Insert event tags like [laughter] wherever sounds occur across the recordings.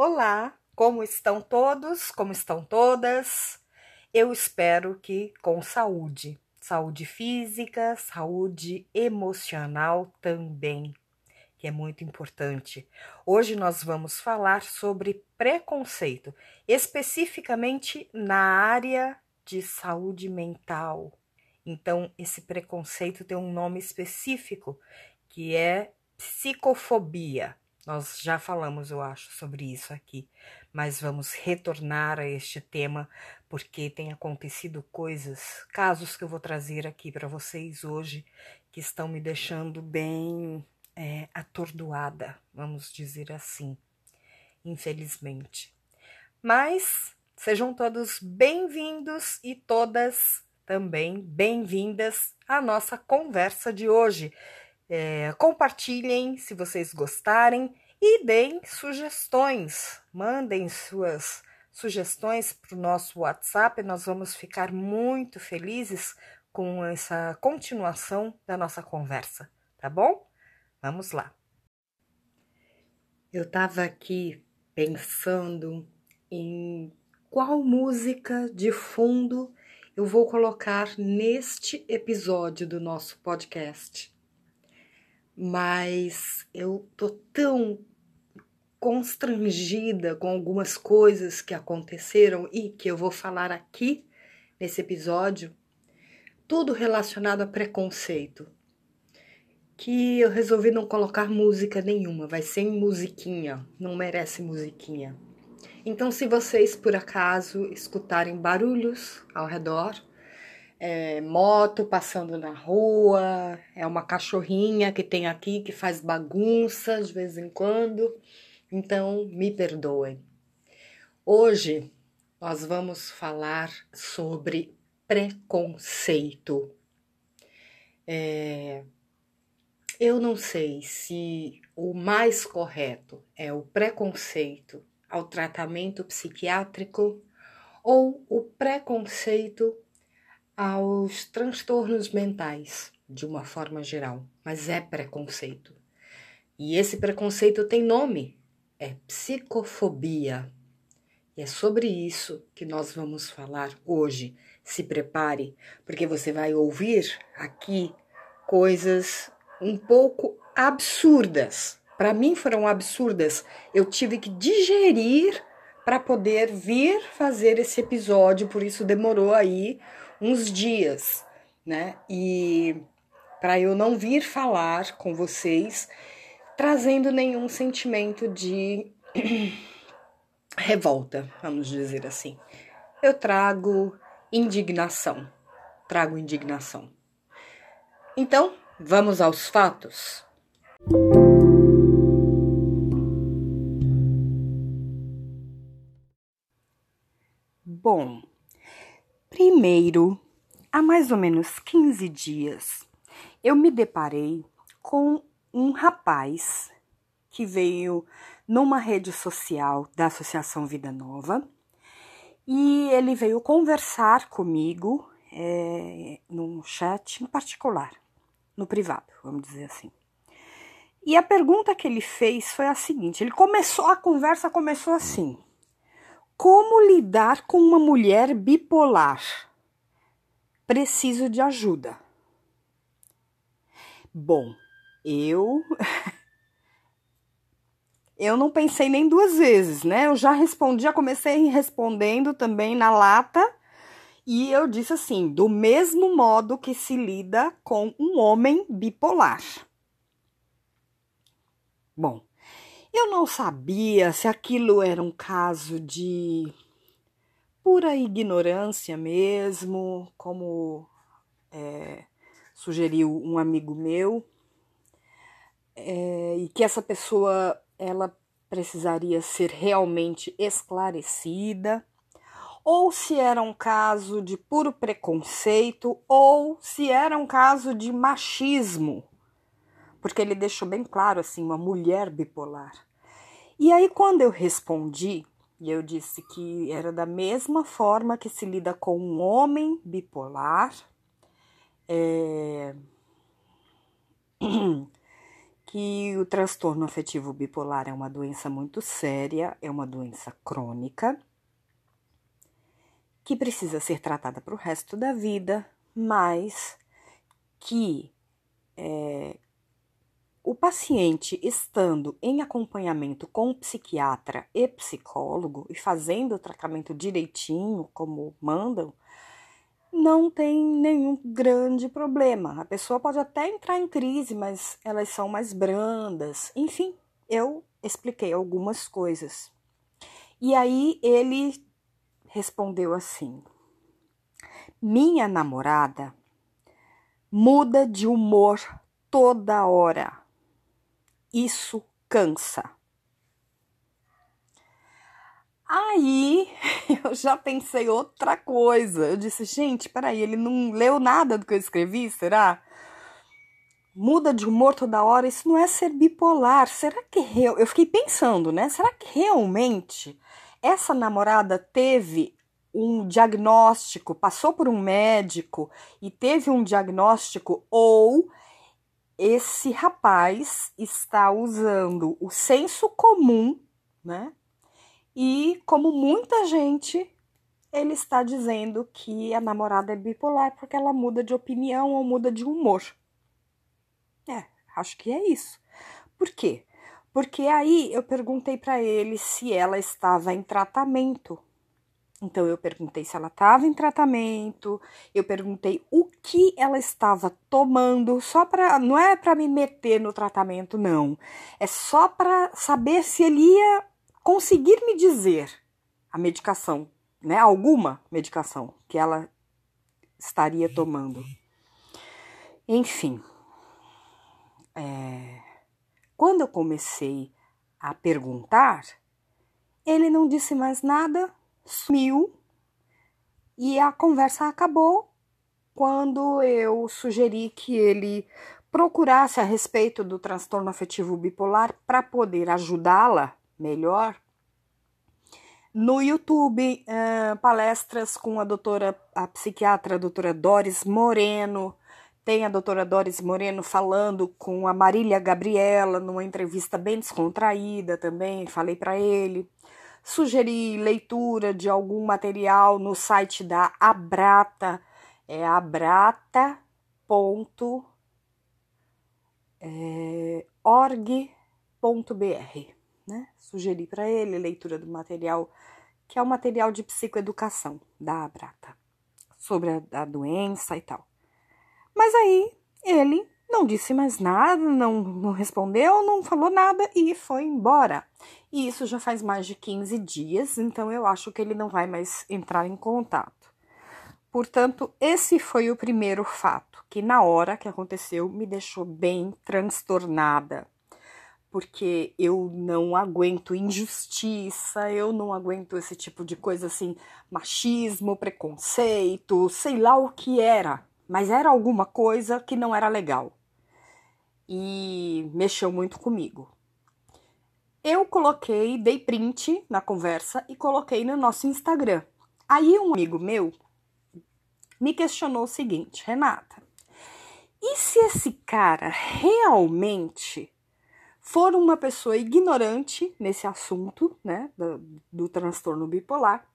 Olá, como estão todos? Como estão todas? Eu espero que com saúde, saúde física, saúde emocional também, que é muito importante. Hoje nós vamos falar sobre preconceito, especificamente na área de saúde mental. Então, esse preconceito tem um nome específico, que é psicofobia. Nós já falamos, eu acho, sobre isso aqui, mas vamos retornar a este tema porque tem acontecido coisas, casos que eu vou trazer aqui para vocês hoje que estão me deixando bem é, atordoada, vamos dizer assim, infelizmente. Mas sejam todos bem-vindos e todas também bem-vindas à nossa conversa de hoje é, compartilhem se vocês gostarem e deem sugestões. Mandem suas sugestões para o nosso WhatsApp. Nós vamos ficar muito felizes com essa continuação da nossa conversa, tá bom? Vamos lá. Eu estava aqui pensando em qual música de fundo eu vou colocar neste episódio do nosso podcast mas eu tô tão constrangida com algumas coisas que aconteceram e que eu vou falar aqui nesse episódio, tudo relacionado a preconceito, que eu resolvi não colocar música nenhuma, vai ser em musiquinha, não merece musiquinha. Então, se vocês por acaso escutarem barulhos ao redor, é, moto passando na rua, é uma cachorrinha que tem aqui que faz bagunça de vez em quando. Então, me perdoem. Hoje nós vamos falar sobre preconceito. É, eu não sei se o mais correto é o preconceito ao tratamento psiquiátrico ou o preconceito aos transtornos mentais, de uma forma geral, mas é preconceito. E esse preconceito tem nome, é psicofobia. E é sobre isso que nós vamos falar hoje. Se prepare, porque você vai ouvir aqui coisas um pouco absurdas. Para mim foram absurdas. Eu tive que digerir para poder vir fazer esse episódio, por isso demorou aí uns dias, né? E para eu não vir falar com vocês trazendo nenhum sentimento de [clears throat] revolta, vamos dizer assim. Eu trago indignação. Trago indignação. Então, vamos aos fatos. Bom, Primeiro, há mais ou menos 15 dias, eu me deparei com um rapaz que veio numa rede social da Associação Vida Nova e ele veio conversar comigo é, num chat em particular, no privado, vamos dizer assim. E a pergunta que ele fez foi a seguinte: ele começou, a conversa começou assim. Como lidar com uma mulher bipolar? Preciso de ajuda. Bom, eu [laughs] eu não pensei nem duas vezes, né? Eu já respondi, já comecei respondendo também na lata e eu disse assim: do mesmo modo que se lida com um homem bipolar. Bom, eu não sabia se aquilo era um caso de pura ignorância mesmo, como é, sugeriu um amigo meu, é, e que essa pessoa ela precisaria ser realmente esclarecida, ou se era um caso de puro preconceito, ou se era um caso de machismo porque ele deixou bem claro assim, uma mulher bipolar. E aí quando eu respondi, e eu disse que era da mesma forma que se lida com um homem bipolar, é... [clears throat] que o transtorno afetivo bipolar é uma doença muito séria, é uma doença crônica, que precisa ser tratada para o resto da vida, mas que é, o paciente estando em acompanhamento com psiquiatra e psicólogo e fazendo o tratamento direitinho, como mandam, não tem nenhum grande problema. A pessoa pode até entrar em crise, mas elas são mais brandas. Enfim, eu expliquei algumas coisas. E aí ele respondeu assim: Minha namorada muda de humor toda hora. Isso cansa. Aí [laughs] eu já pensei outra coisa. Eu disse, gente, peraí, ele não leu nada do que eu escrevi, será? Muda de humor toda hora, isso não é ser bipolar. Será que eu, eu fiquei pensando, né? Será que realmente essa namorada teve um diagnóstico, passou por um médico e teve um diagnóstico ou esse rapaz está usando o senso comum, né? E como muita gente, ele está dizendo que a namorada é bipolar porque ela muda de opinião ou muda de humor. É, acho que é isso. Por quê? Porque aí eu perguntei para ele se ela estava em tratamento. Então eu perguntei se ela estava em tratamento, eu perguntei o que ela estava tomando, só para não é para me meter no tratamento não. É só para saber se ele ia conseguir me dizer a medicação, né? Alguma medicação que ela estaria tomando. Enfim, é, quando eu comecei a perguntar, ele não disse mais nada, sumiu e a conversa acabou quando eu sugeri que ele procurasse a respeito do transtorno afetivo bipolar para poder ajudá-la melhor. No YouTube, uh, palestras com a doutora, a psiquiatra a doutora Doris Moreno. Tem a doutora Doris Moreno falando com a Marília Gabriela numa entrevista bem descontraída também. Falei para ele. Sugeri leitura de algum material no site da Abrata, é abrata.org.br né? Sugeri para ele leitura do material, que é o material de psicoeducação da Abrata, sobre a, a doença e tal. Mas aí ele não disse mais nada, não, não respondeu, não falou nada e foi embora. E isso já faz mais de 15 dias, então eu acho que ele não vai mais entrar em contato. Portanto, esse foi o primeiro fato que, na hora que aconteceu, me deixou bem transtornada porque eu não aguento injustiça, eu não aguento esse tipo de coisa assim, machismo, preconceito, sei lá o que era, mas era alguma coisa que não era legal e mexeu muito comigo. Eu coloquei, dei print na conversa e coloquei no nosso Instagram. Aí um amigo meu me questionou o seguinte, Renata, e se esse cara realmente for uma pessoa ignorante nesse assunto, né, do, do transtorno bipolar,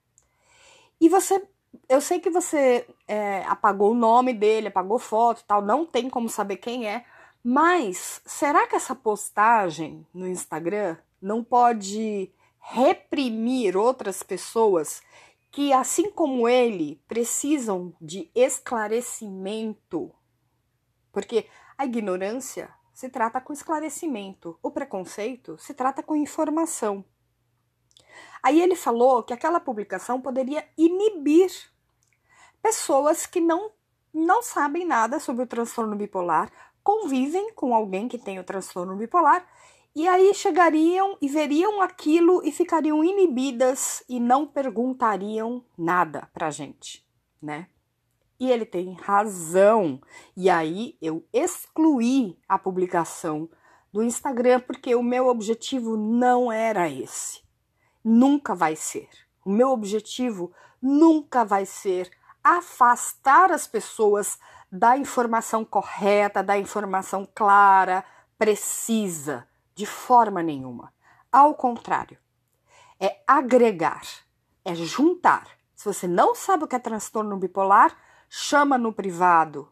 e você, eu sei que você é, apagou o nome dele, apagou foto tal, não tem como saber quem é, mas será que essa postagem no Instagram não pode reprimir outras pessoas que, assim como ele, precisam de esclarecimento? Porque a ignorância se trata com esclarecimento, o preconceito se trata com informação. Aí ele falou que aquela publicação poderia inibir pessoas que não, não sabem nada sobre o transtorno bipolar, convivem com alguém que tem o transtorno bipolar e aí chegariam e veriam aquilo e ficariam inibidas e não perguntariam nada pra gente, né? E ele tem razão. E aí eu excluí a publicação do Instagram porque o meu objetivo não era esse. Nunca vai ser. O meu objetivo nunca vai ser afastar as pessoas da informação correta, da informação clara, precisa, de forma nenhuma. Ao contrário, é agregar, é juntar. Se você não sabe o que é transtorno bipolar, chama no privado,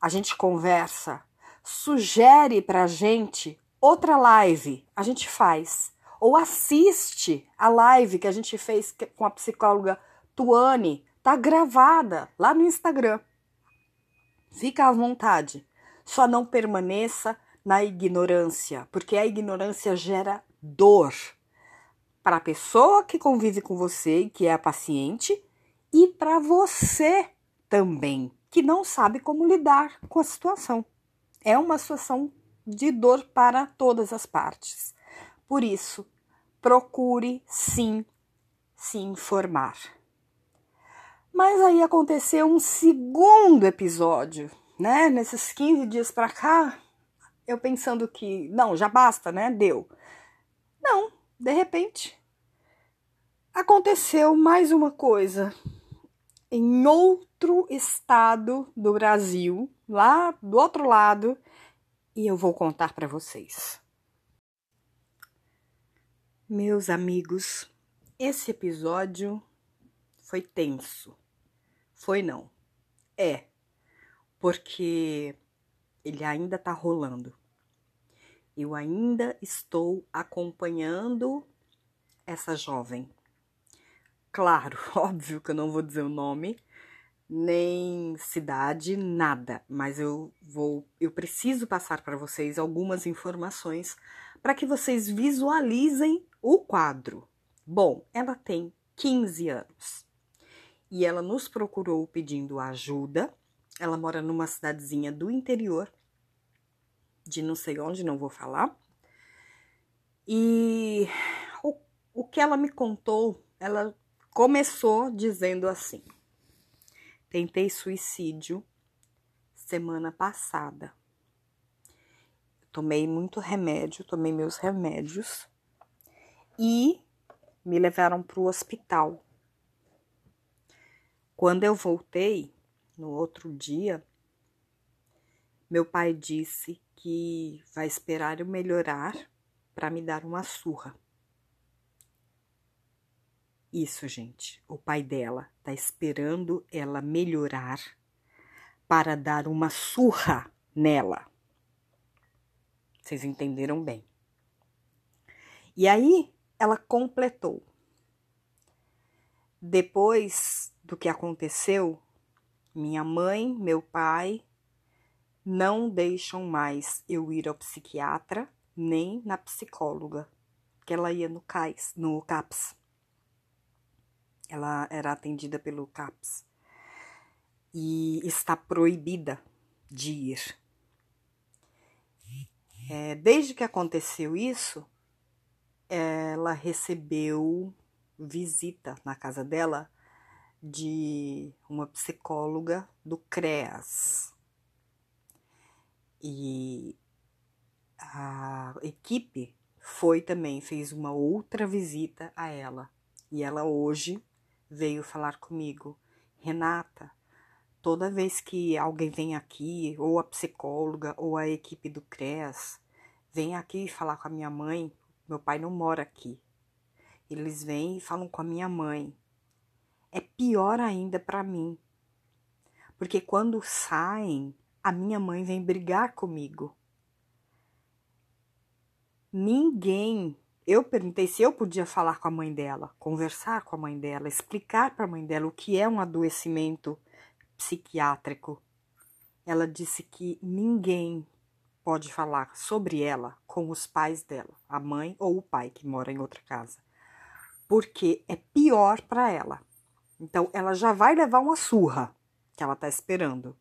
a gente conversa, sugere pra gente outra live, a gente faz. Ou assiste a live que a gente fez com a psicóloga Tuane, tá gravada lá no Instagram. Fica à vontade. Só não permaneça na ignorância, porque a ignorância gera dor para a pessoa que convive com você e que é a paciente e para você também, que não sabe como lidar com a situação. É uma situação de dor para todas as partes. Por isso, procure sim se informar. Mas aí aconteceu um segundo episódio, né? Nesses 15 dias para cá, eu pensando que, não, já basta, né? Deu. Não, de repente, aconteceu mais uma coisa em outro estado do Brasil, lá do outro lado, e eu vou contar para vocês. Meus amigos, esse episódio foi tenso. Foi não. É, porque ele ainda tá rolando. Eu ainda estou acompanhando essa jovem Claro, [laughs] óbvio que eu não vou dizer o nome, nem cidade, nada, mas eu vou, eu preciso passar para vocês algumas informações para que vocês visualizem o quadro. Bom, ela tem 15 anos e ela nos procurou pedindo ajuda. Ela mora numa cidadezinha do interior, de não sei onde, não vou falar. E o, o que ela me contou, ela começou dizendo assim: Tentei suicídio semana passada. Tomei muito remédio, tomei meus remédios e me levaram para o hospital. Quando eu voltei, no outro dia, meu pai disse que vai esperar eu melhorar para me dar uma surra. Isso, gente. O pai dela tá esperando ela melhorar para dar uma surra nela. Vocês entenderam bem. E aí ela completou. Depois do que aconteceu, minha mãe, meu pai não deixam mais eu ir ao psiquiatra nem na psicóloga, que ela ia no CAIS, no CAPS. Ela era atendida pelo CAPS e está proibida de ir. É, desde que aconteceu isso, ela recebeu visita na casa dela de uma psicóloga do CREAS. E a equipe foi também, fez uma outra visita a ela. E ela hoje veio falar comigo: Renata, toda vez que alguém vem aqui, ou a psicóloga, ou a equipe do CREAS, vem aqui falar com a minha mãe, meu pai não mora aqui. Eles vêm e falam com a minha mãe. É pior ainda para mim. Porque quando saem, a minha mãe vem brigar comigo. Ninguém eu perguntei se eu podia falar com a mãe dela, conversar com a mãe dela, explicar para a mãe dela o que é um adoecimento psiquiátrico. Ela disse que ninguém pode falar sobre ela com os pais dela, a mãe ou o pai que mora em outra casa, porque é pior para ela. Então ela já vai levar uma surra que ela tá esperando.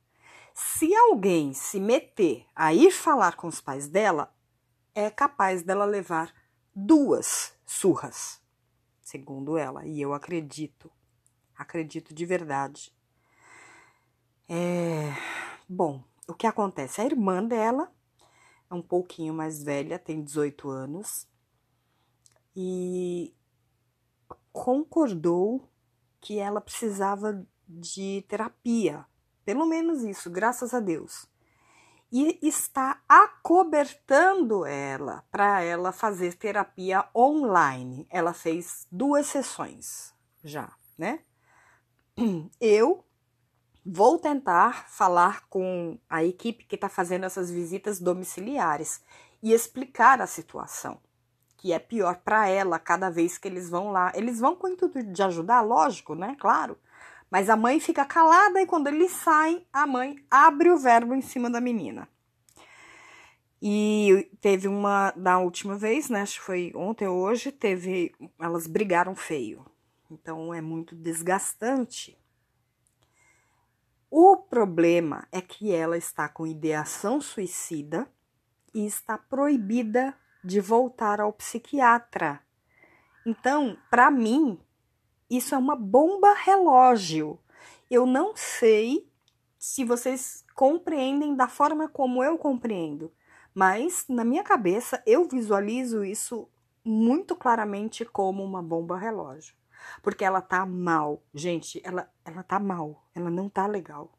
Se alguém se meter a ir falar com os pais dela, é capaz dela levar duas surras, segundo ela, e eu acredito, acredito de verdade. É, bom, o que acontece? A irmã dela é um pouquinho mais velha, tem 18 anos, e concordou que ela precisava de terapia, pelo menos isso, graças a Deus. e está acobertando ela para ela fazer terapia online. Ela fez duas sessões já, né? Eu vou tentar falar com a equipe que está fazendo essas visitas domiciliares e explicar a situação, que é pior para ela cada vez que eles vão lá. Eles vão com o intuito de ajudar, lógico, né? Claro. Mas a mãe fica calada e quando eles saem, a mãe abre o verbo em cima da menina. E teve uma da última vez, né? Acho que foi ontem ou hoje, teve. Elas brigaram feio. Então é muito desgastante. O problema é que ela está com ideação suicida e está proibida de voltar ao psiquiatra. Então, para mim, isso é uma bomba relógio. Eu não sei se vocês compreendem da forma como eu compreendo, mas na minha cabeça eu visualizo isso muito claramente como uma bomba relógio. Porque ela tá mal. Gente, ela, ela tá mal. Ela não tá legal.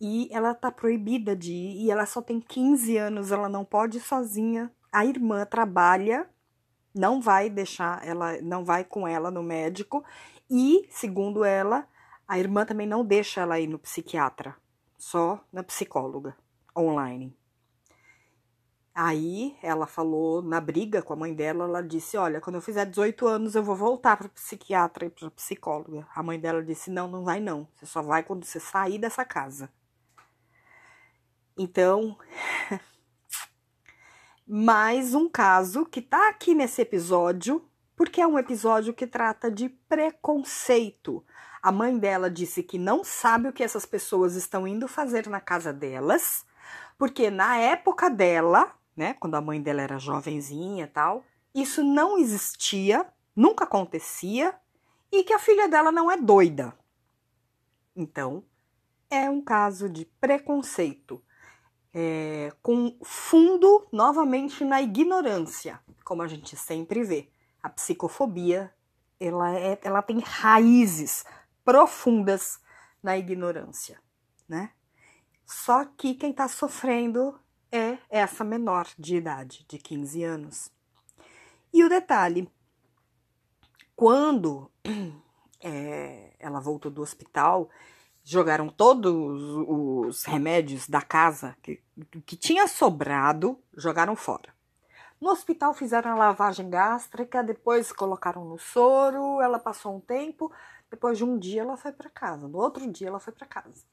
E ela tá proibida de ir. E ela só tem 15 anos. Ela não pode ir sozinha. A irmã trabalha não vai deixar ela, não vai com ela no médico e, segundo ela, a irmã também não deixa ela ir no psiquiatra, só na psicóloga online. Aí ela falou na briga com a mãe dela, ela disse: "Olha, quando eu fizer 18 anos eu vou voltar para psiquiatra e para psicóloga". A mãe dela disse: "Não, não vai não. Você só vai quando você sair dessa casa". Então, [laughs] mais um caso que tá aqui nesse episódio, porque é um episódio que trata de preconceito. A mãe dela disse que não sabe o que essas pessoas estão indo fazer na casa delas, porque na época dela, né, quando a mãe dela era jovenzinha tal, isso não existia, nunca acontecia, e que a filha dela não é doida. Então, é um caso de preconceito é, com fundo novamente na ignorância, como a gente sempre vê. A psicofobia ela, é, ela tem raízes profundas na ignorância, né? Só que quem está sofrendo é essa menor de idade, de 15 anos. E o detalhe, quando [clears throat] é, ela voltou do hospital jogaram todos os remédios da casa que, que tinha sobrado, jogaram fora. No hospital fizeram a lavagem gástrica, depois colocaram no soro, ela passou um tempo, depois de um dia ela foi para casa, no outro dia ela foi para casa.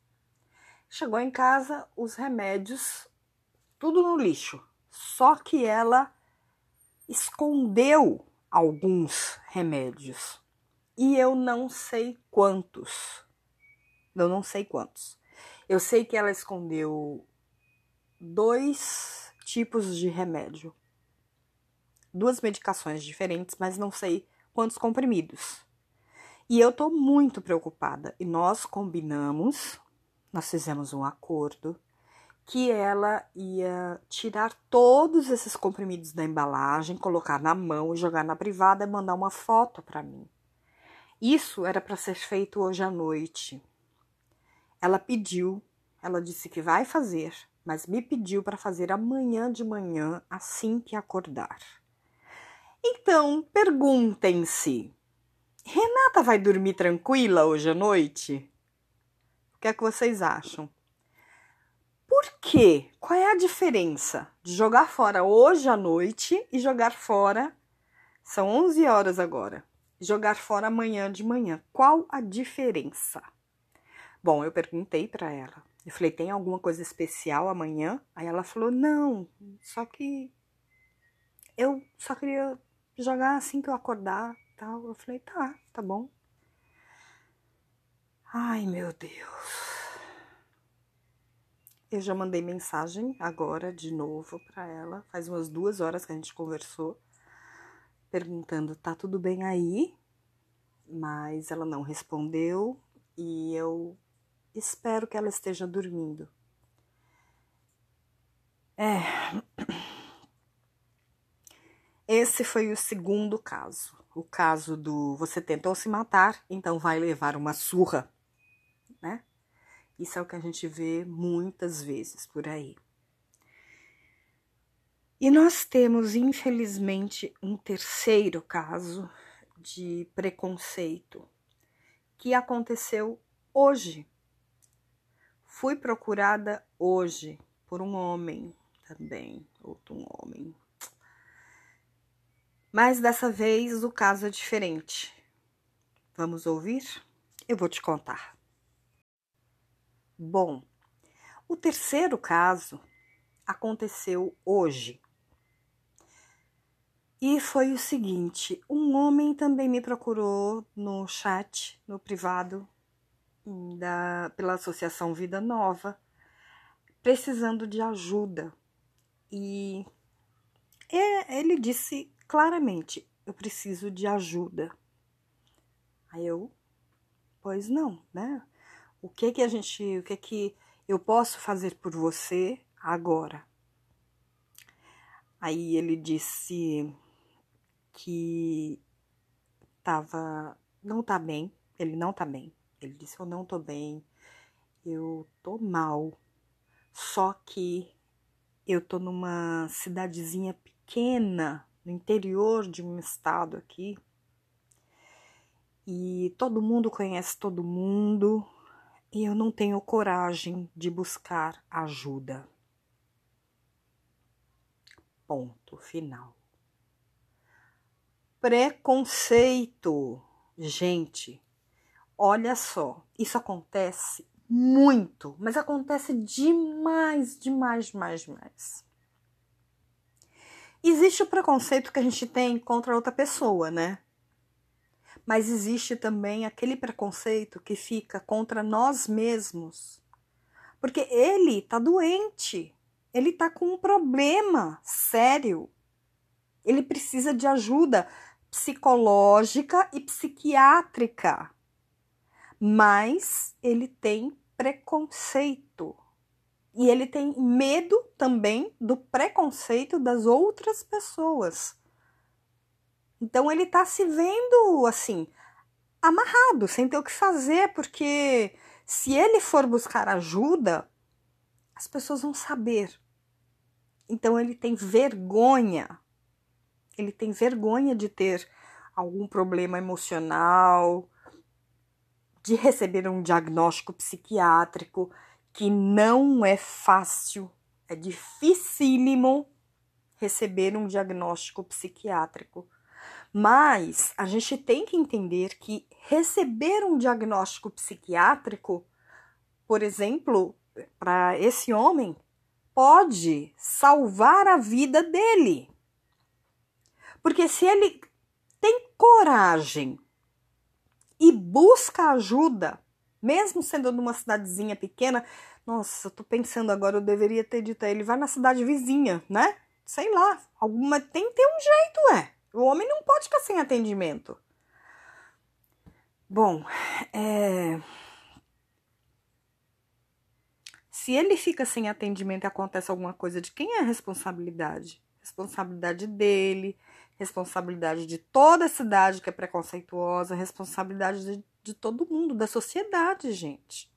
Chegou em casa, os remédios tudo no lixo. Só que ela escondeu alguns remédios. E eu não sei quantos eu não sei quantos. Eu sei que ela escondeu dois tipos de remédio, duas medicações diferentes, mas não sei quantos comprimidos. E eu tô muito preocupada. E nós combinamos, nós fizemos um acordo que ela ia tirar todos esses comprimidos da embalagem, colocar na mão jogar na privada e mandar uma foto para mim. Isso era para ser feito hoje à noite. Ela pediu, ela disse que vai fazer, mas me pediu para fazer amanhã de manhã, assim que acordar. Então, perguntem-se: Renata vai dormir tranquila hoje à noite? O que é que vocês acham? Por quê? Qual é a diferença de jogar fora hoje à noite e jogar fora? São 11 horas agora. Jogar fora amanhã de manhã. Qual a diferença? Bom, eu perguntei para ela. Eu falei: "Tem alguma coisa especial amanhã?" Aí ela falou: "Não, só que eu só queria jogar assim que eu acordar, tal". Eu falei: "Tá, tá bom". Ai, meu Deus. Eu já mandei mensagem agora de novo para ela. Faz umas duas horas que a gente conversou, perguntando: tá tudo bem aí? Mas ela não respondeu e eu Espero que ela esteja dormindo. É. Esse foi o segundo caso. O caso do você tentou se matar, então vai levar uma surra, né? Isso é o que a gente vê muitas vezes por aí. E nós temos, infelizmente, um terceiro caso de preconceito que aconteceu hoje. Fui procurada hoje por um homem também, outro homem. Mas dessa vez o caso é diferente. Vamos ouvir? Eu vou te contar. Bom, o terceiro caso aconteceu hoje. E foi o seguinte: um homem também me procurou no chat, no privado, da, pela Associação Vida Nova, precisando de ajuda. E ele disse claramente: Eu preciso de ajuda. Aí eu, pois não, né? O que que a gente, o que que eu posso fazer por você agora? Aí ele disse: que tava não tá bem, ele não tá bem. Ele disse: "Eu não tô bem. Eu tô mal. Só que eu tô numa cidadezinha pequena no interior de um estado aqui. E todo mundo conhece todo mundo, e eu não tenho coragem de buscar ajuda. Ponto final preconceito. Gente, olha só, isso acontece muito, mas acontece demais, demais, demais, demais. Existe o preconceito que a gente tem contra outra pessoa, né? Mas existe também aquele preconceito que fica contra nós mesmos. Porque ele tá doente, ele tá com um problema sério. Ele precisa de ajuda psicológica e psiquiátrica, mas ele tem preconceito. E ele tem medo também do preconceito das outras pessoas. Então ele tá se vendo assim, amarrado, sem ter o que fazer, porque se ele for buscar ajuda, as pessoas vão saber. Então ele tem vergonha ele tem vergonha de ter algum problema emocional, de receber um diagnóstico psiquiátrico que não é fácil, é dificílimo receber um diagnóstico psiquiátrico. Mas a gente tem que entender que receber um diagnóstico psiquiátrico, por exemplo, para esse homem, pode salvar a vida dele. Porque se ele tem coragem e busca ajuda, mesmo sendo numa cidadezinha pequena, nossa, eu tô pensando agora, eu deveria ter dito a ele, vai na cidade vizinha, né? Sei lá, alguma tem que ter um jeito, é. O homem não pode ficar sem atendimento. Bom, é... se ele fica sem atendimento e acontece alguma coisa, de quem é a responsabilidade? Responsabilidade dele, responsabilidade de toda a cidade que é preconceituosa, responsabilidade de, de todo mundo, da sociedade, gente.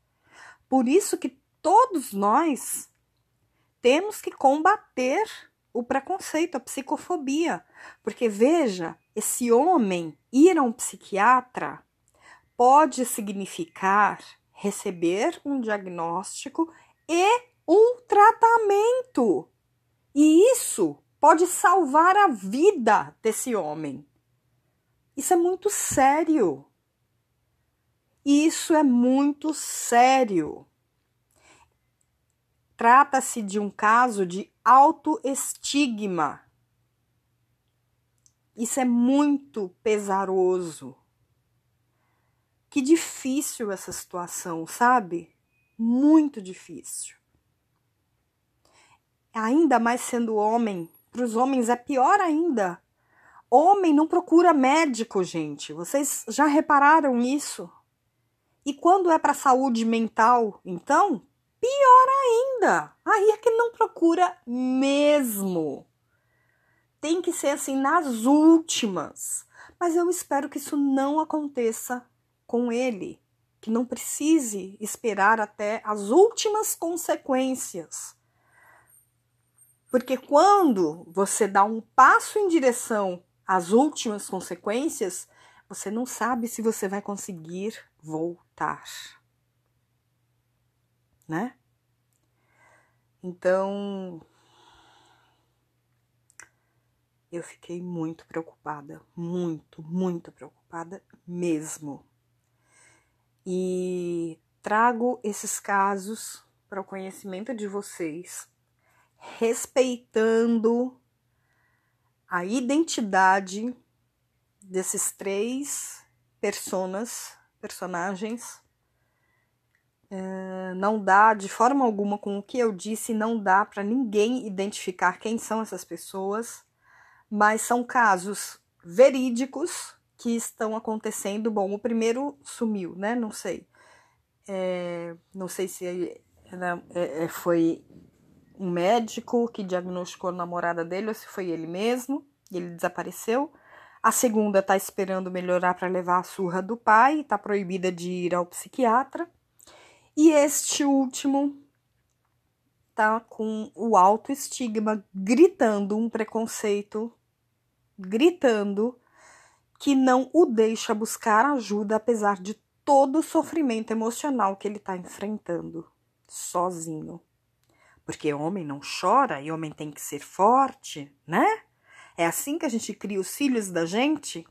Por isso que todos nós temos que combater o preconceito, a psicofobia. Porque veja, esse homem ir a um psiquiatra pode significar receber um diagnóstico e um tratamento. E isso pode salvar a vida desse homem. Isso é muito sério. Isso é muito sério. Trata-se de um caso de autoestigma. Isso é muito pesaroso. Que difícil essa situação, sabe? Muito difícil. Ainda mais sendo homem, para os homens é pior ainda. Homem não procura médico, gente. Vocês já repararam isso? E quando é para saúde mental, então, pior ainda. Aí é que não procura mesmo. Tem que ser assim nas últimas. Mas eu espero que isso não aconteça com ele, que não precise esperar até as últimas consequências. Porque quando você dá um passo em direção às últimas consequências, você não sabe se você vai conseguir voltar. Né? Então, eu fiquei muito preocupada, muito, muito preocupada mesmo. E trago esses casos para o conhecimento de vocês, respeitando a identidade desses três personas, personagens. É, não dá de forma alguma com o que eu disse, não dá para ninguém identificar quem são essas pessoas mas são casos verídicos que estão acontecendo. Bom, o primeiro sumiu, né? Não sei. É, não sei se era, é, é, foi um médico que diagnosticou a namorada dele ou se foi ele mesmo e ele desapareceu. A segunda está esperando melhorar para levar a surra do pai, está proibida de ir ao psiquiatra. E este último tá com o autoestigma gritando um preconceito, gritando que não o deixa buscar ajuda apesar de todo o sofrimento emocional que ele está enfrentando sozinho. Porque homem não chora e homem tem que ser forte, né? É assim que a gente cria os filhos da gente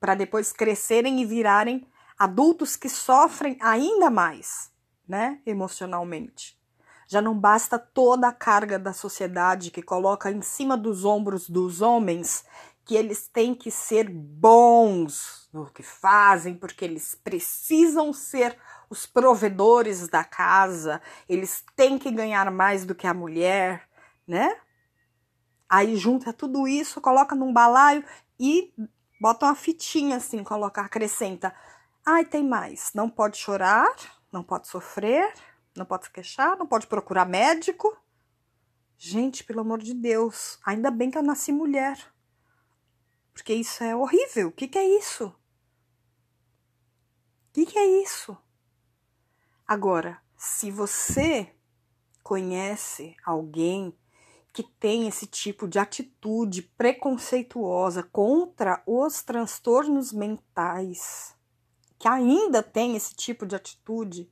para depois crescerem e virarem adultos que sofrem ainda mais, né, emocionalmente. Já não basta toda a carga da sociedade que coloca em cima dos ombros dos homens que eles têm que ser bons no que fazem, porque eles precisam ser os provedores da casa, eles têm que ganhar mais do que a mulher, né? Aí junta tudo isso, coloca num balaio e bota uma fitinha assim, coloca, acrescenta. Ai, tem mais. Não pode chorar, não pode sofrer, não pode se queixar, não pode procurar médico. Gente, pelo amor de Deus, ainda bem que eu nasci mulher. Porque isso é horrível. O que, que é isso? O que, que é isso? Agora, se você conhece alguém que tem esse tipo de atitude preconceituosa contra os transtornos mentais, que ainda tem esse tipo de atitude,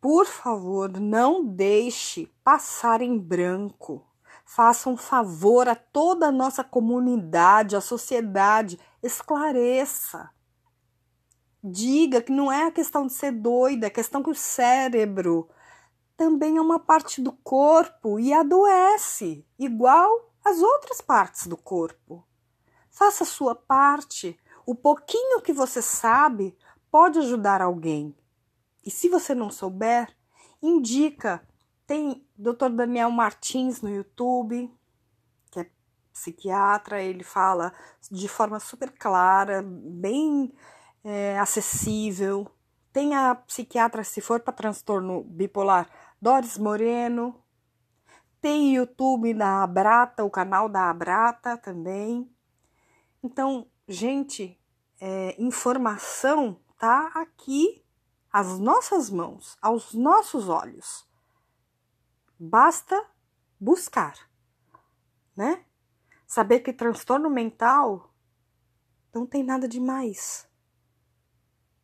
por favor, não deixe passar em branco. Faça um favor a toda a nossa comunidade, a sociedade, esclareça. Diga que não é a questão de ser doida, é questão que o cérebro também é uma parte do corpo e adoece, igual as outras partes do corpo. Faça a sua parte. O pouquinho que você sabe pode ajudar alguém. E se você não souber, indica. Tem Dr. Daniel Martins no YouTube, que é psiquiatra, ele fala de forma super clara, bem é, acessível. Tem a psiquiatra, se for para transtorno bipolar, Doris Moreno. Tem YouTube da Abrata, o canal da Abrata também. Então, gente, é, informação tá aqui às nossas mãos, aos nossos olhos. Basta buscar, né? Saber que transtorno mental não tem nada de mais.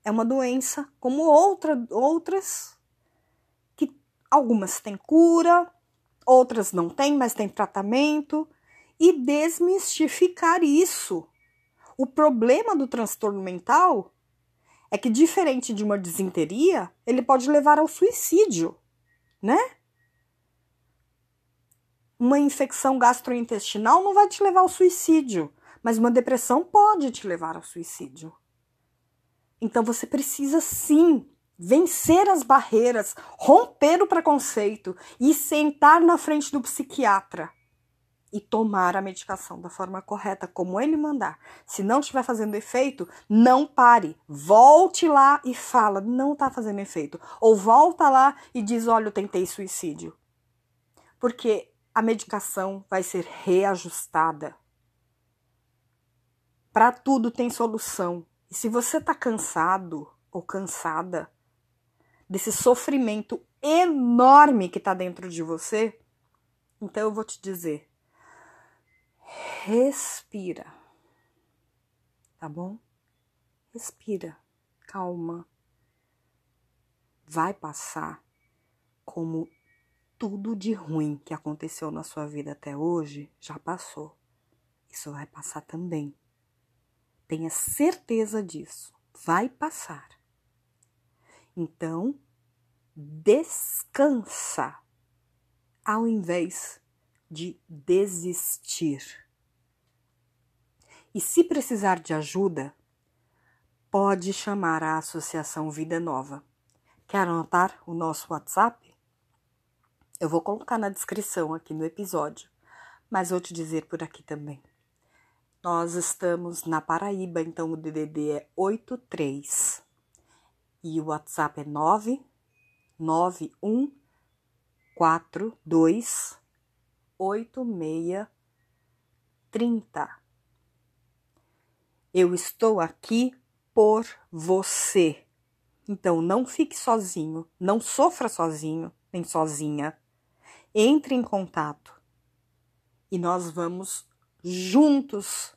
É uma doença como outra, outras que algumas têm cura, outras não têm, mas têm tratamento e desmistificar isso. O problema do transtorno mental é que, diferente de uma desinteria, ele pode levar ao suicídio, né? Uma infecção gastrointestinal não vai te levar ao suicídio, mas uma depressão pode te levar ao suicídio. Então você precisa sim vencer as barreiras, romper o preconceito e sentar na frente do psiquiatra e tomar a medicação da forma correta, como ele mandar. Se não estiver fazendo efeito, não pare. Volte lá e fala, não está fazendo efeito. Ou volta lá e diz, olha, eu tentei suicídio. Porque a medicação vai ser reajustada. Para tudo tem solução. E se você está cansado ou cansada desse sofrimento enorme que está dentro de você, então eu vou te dizer: respira, tá bom? Respira, calma. Vai passar como tudo de ruim que aconteceu na sua vida até hoje já passou. Isso vai passar também. Tenha certeza disso. Vai passar. Então, descansa ao invés de desistir. E se precisar de ajuda, pode chamar a Associação Vida Nova. Quer anotar o nosso WhatsApp? Eu vou colocar na descrição aqui no episódio, mas vou te dizer por aqui também. Nós estamos na Paraíba, então o DDD é 83 e o WhatsApp é 99142 8630. Eu estou aqui por você. Então não fique sozinho, não sofra sozinho, nem sozinha. Entre em contato e nós vamos juntos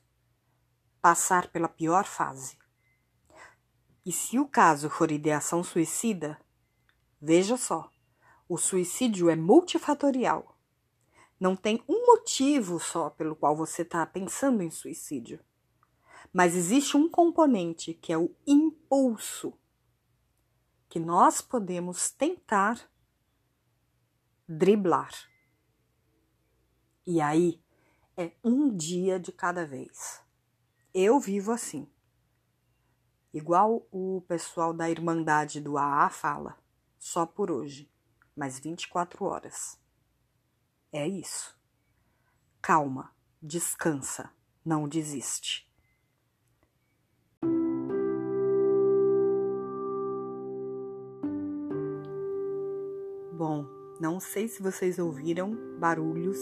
passar pela pior fase. E se o caso for ideação suicida, veja só, o suicídio é multifatorial. Não tem um motivo só pelo qual você está pensando em suicídio. Mas existe um componente que é o impulso, que nós podemos tentar driblar. E aí é um dia de cada vez. Eu vivo assim. Igual o pessoal da Irmandade do AA fala, só por hoje, mas 24 horas. É isso. Calma, descansa, não desiste. Bom, não sei se vocês ouviram barulhos,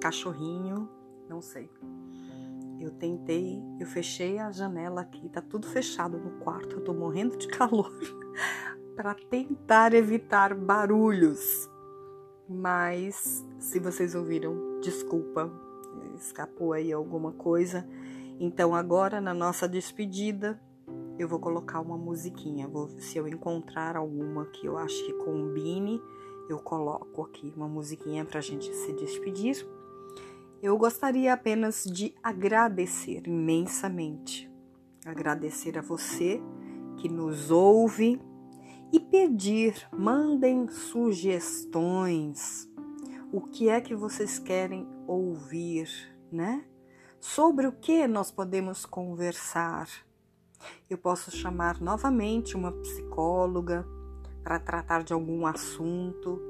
cachorrinho, não sei. Eu tentei, eu fechei a janela aqui, tá tudo fechado no quarto, eu tô morrendo de [laughs] calor para tentar evitar barulhos. Mas se vocês ouviram, desculpa, escapou aí alguma coisa. Então agora na nossa despedida, eu vou colocar uma musiquinha. Vou, se eu encontrar alguma que eu acho que combine, eu coloco aqui uma musiquinha para a gente se despedir. Eu gostaria apenas de agradecer imensamente, agradecer a você que nos ouve e pedir, mandem sugestões. O que é que vocês querem ouvir, né? Sobre o que nós podemos conversar. Eu posso chamar novamente uma psicóloga para tratar de algum assunto.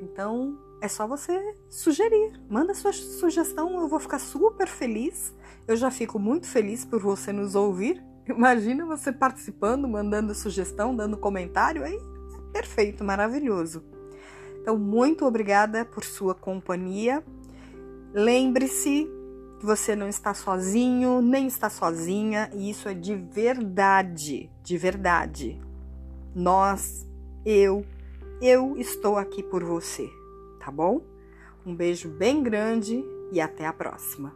Então, é só você sugerir. Manda sua sugestão, eu vou ficar super feliz. Eu já fico muito feliz por você nos ouvir. Imagina você participando, mandando sugestão, dando comentário, aí perfeito, maravilhoso. Então, muito obrigada por sua companhia. Lembre-se que você não está sozinho, nem está sozinha, e isso é de verdade, de verdade. Nós, eu, eu estou aqui por você tá bom? Um beijo bem grande e até a próxima.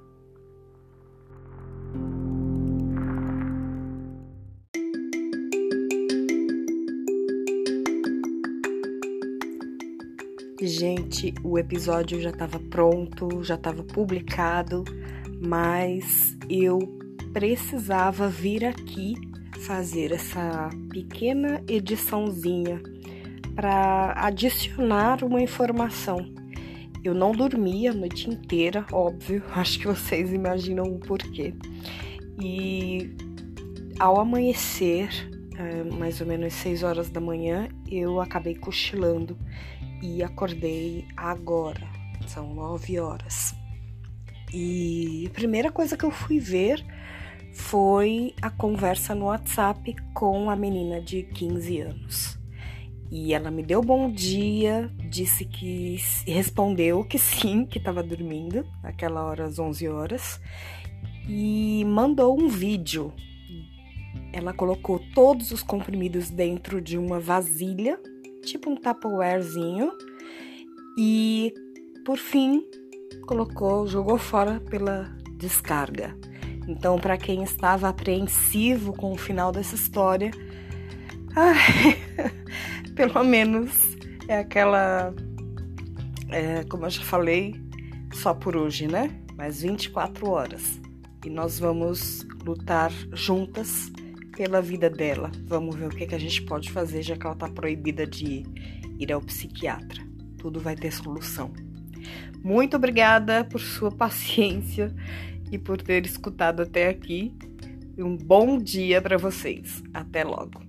Gente, o episódio já estava pronto, já estava publicado, mas eu precisava vir aqui fazer essa pequena ediçãozinha para adicionar uma informação. Eu não dormi a noite inteira, óbvio, [laughs] acho que vocês imaginam o porquê. E ao amanhecer, é, mais ou menos 6 horas da manhã, eu acabei cochilando e acordei agora, são 9 horas. E a primeira coisa que eu fui ver foi a conversa no WhatsApp com a menina de 15 anos. E ela me deu bom dia, disse que respondeu que sim, que estava dormindo, naquela hora às 11 horas, e mandou um vídeo ela colocou todos os comprimidos dentro de uma vasilha, tipo um tupperwarezinho, e por fim colocou, jogou fora pela descarga. Então, para quem estava apreensivo com o final dessa história, [laughs] ai, pelo menos é aquela, é, como eu já falei, só por hoje, né? Mais 24 horas. E nós vamos lutar juntas pela vida dela. Vamos ver o que, que a gente pode fazer, já que ela está proibida de ir ao psiquiatra. Tudo vai ter solução. Muito obrigada por sua paciência e por ter escutado até aqui. Um bom dia para vocês. Até logo.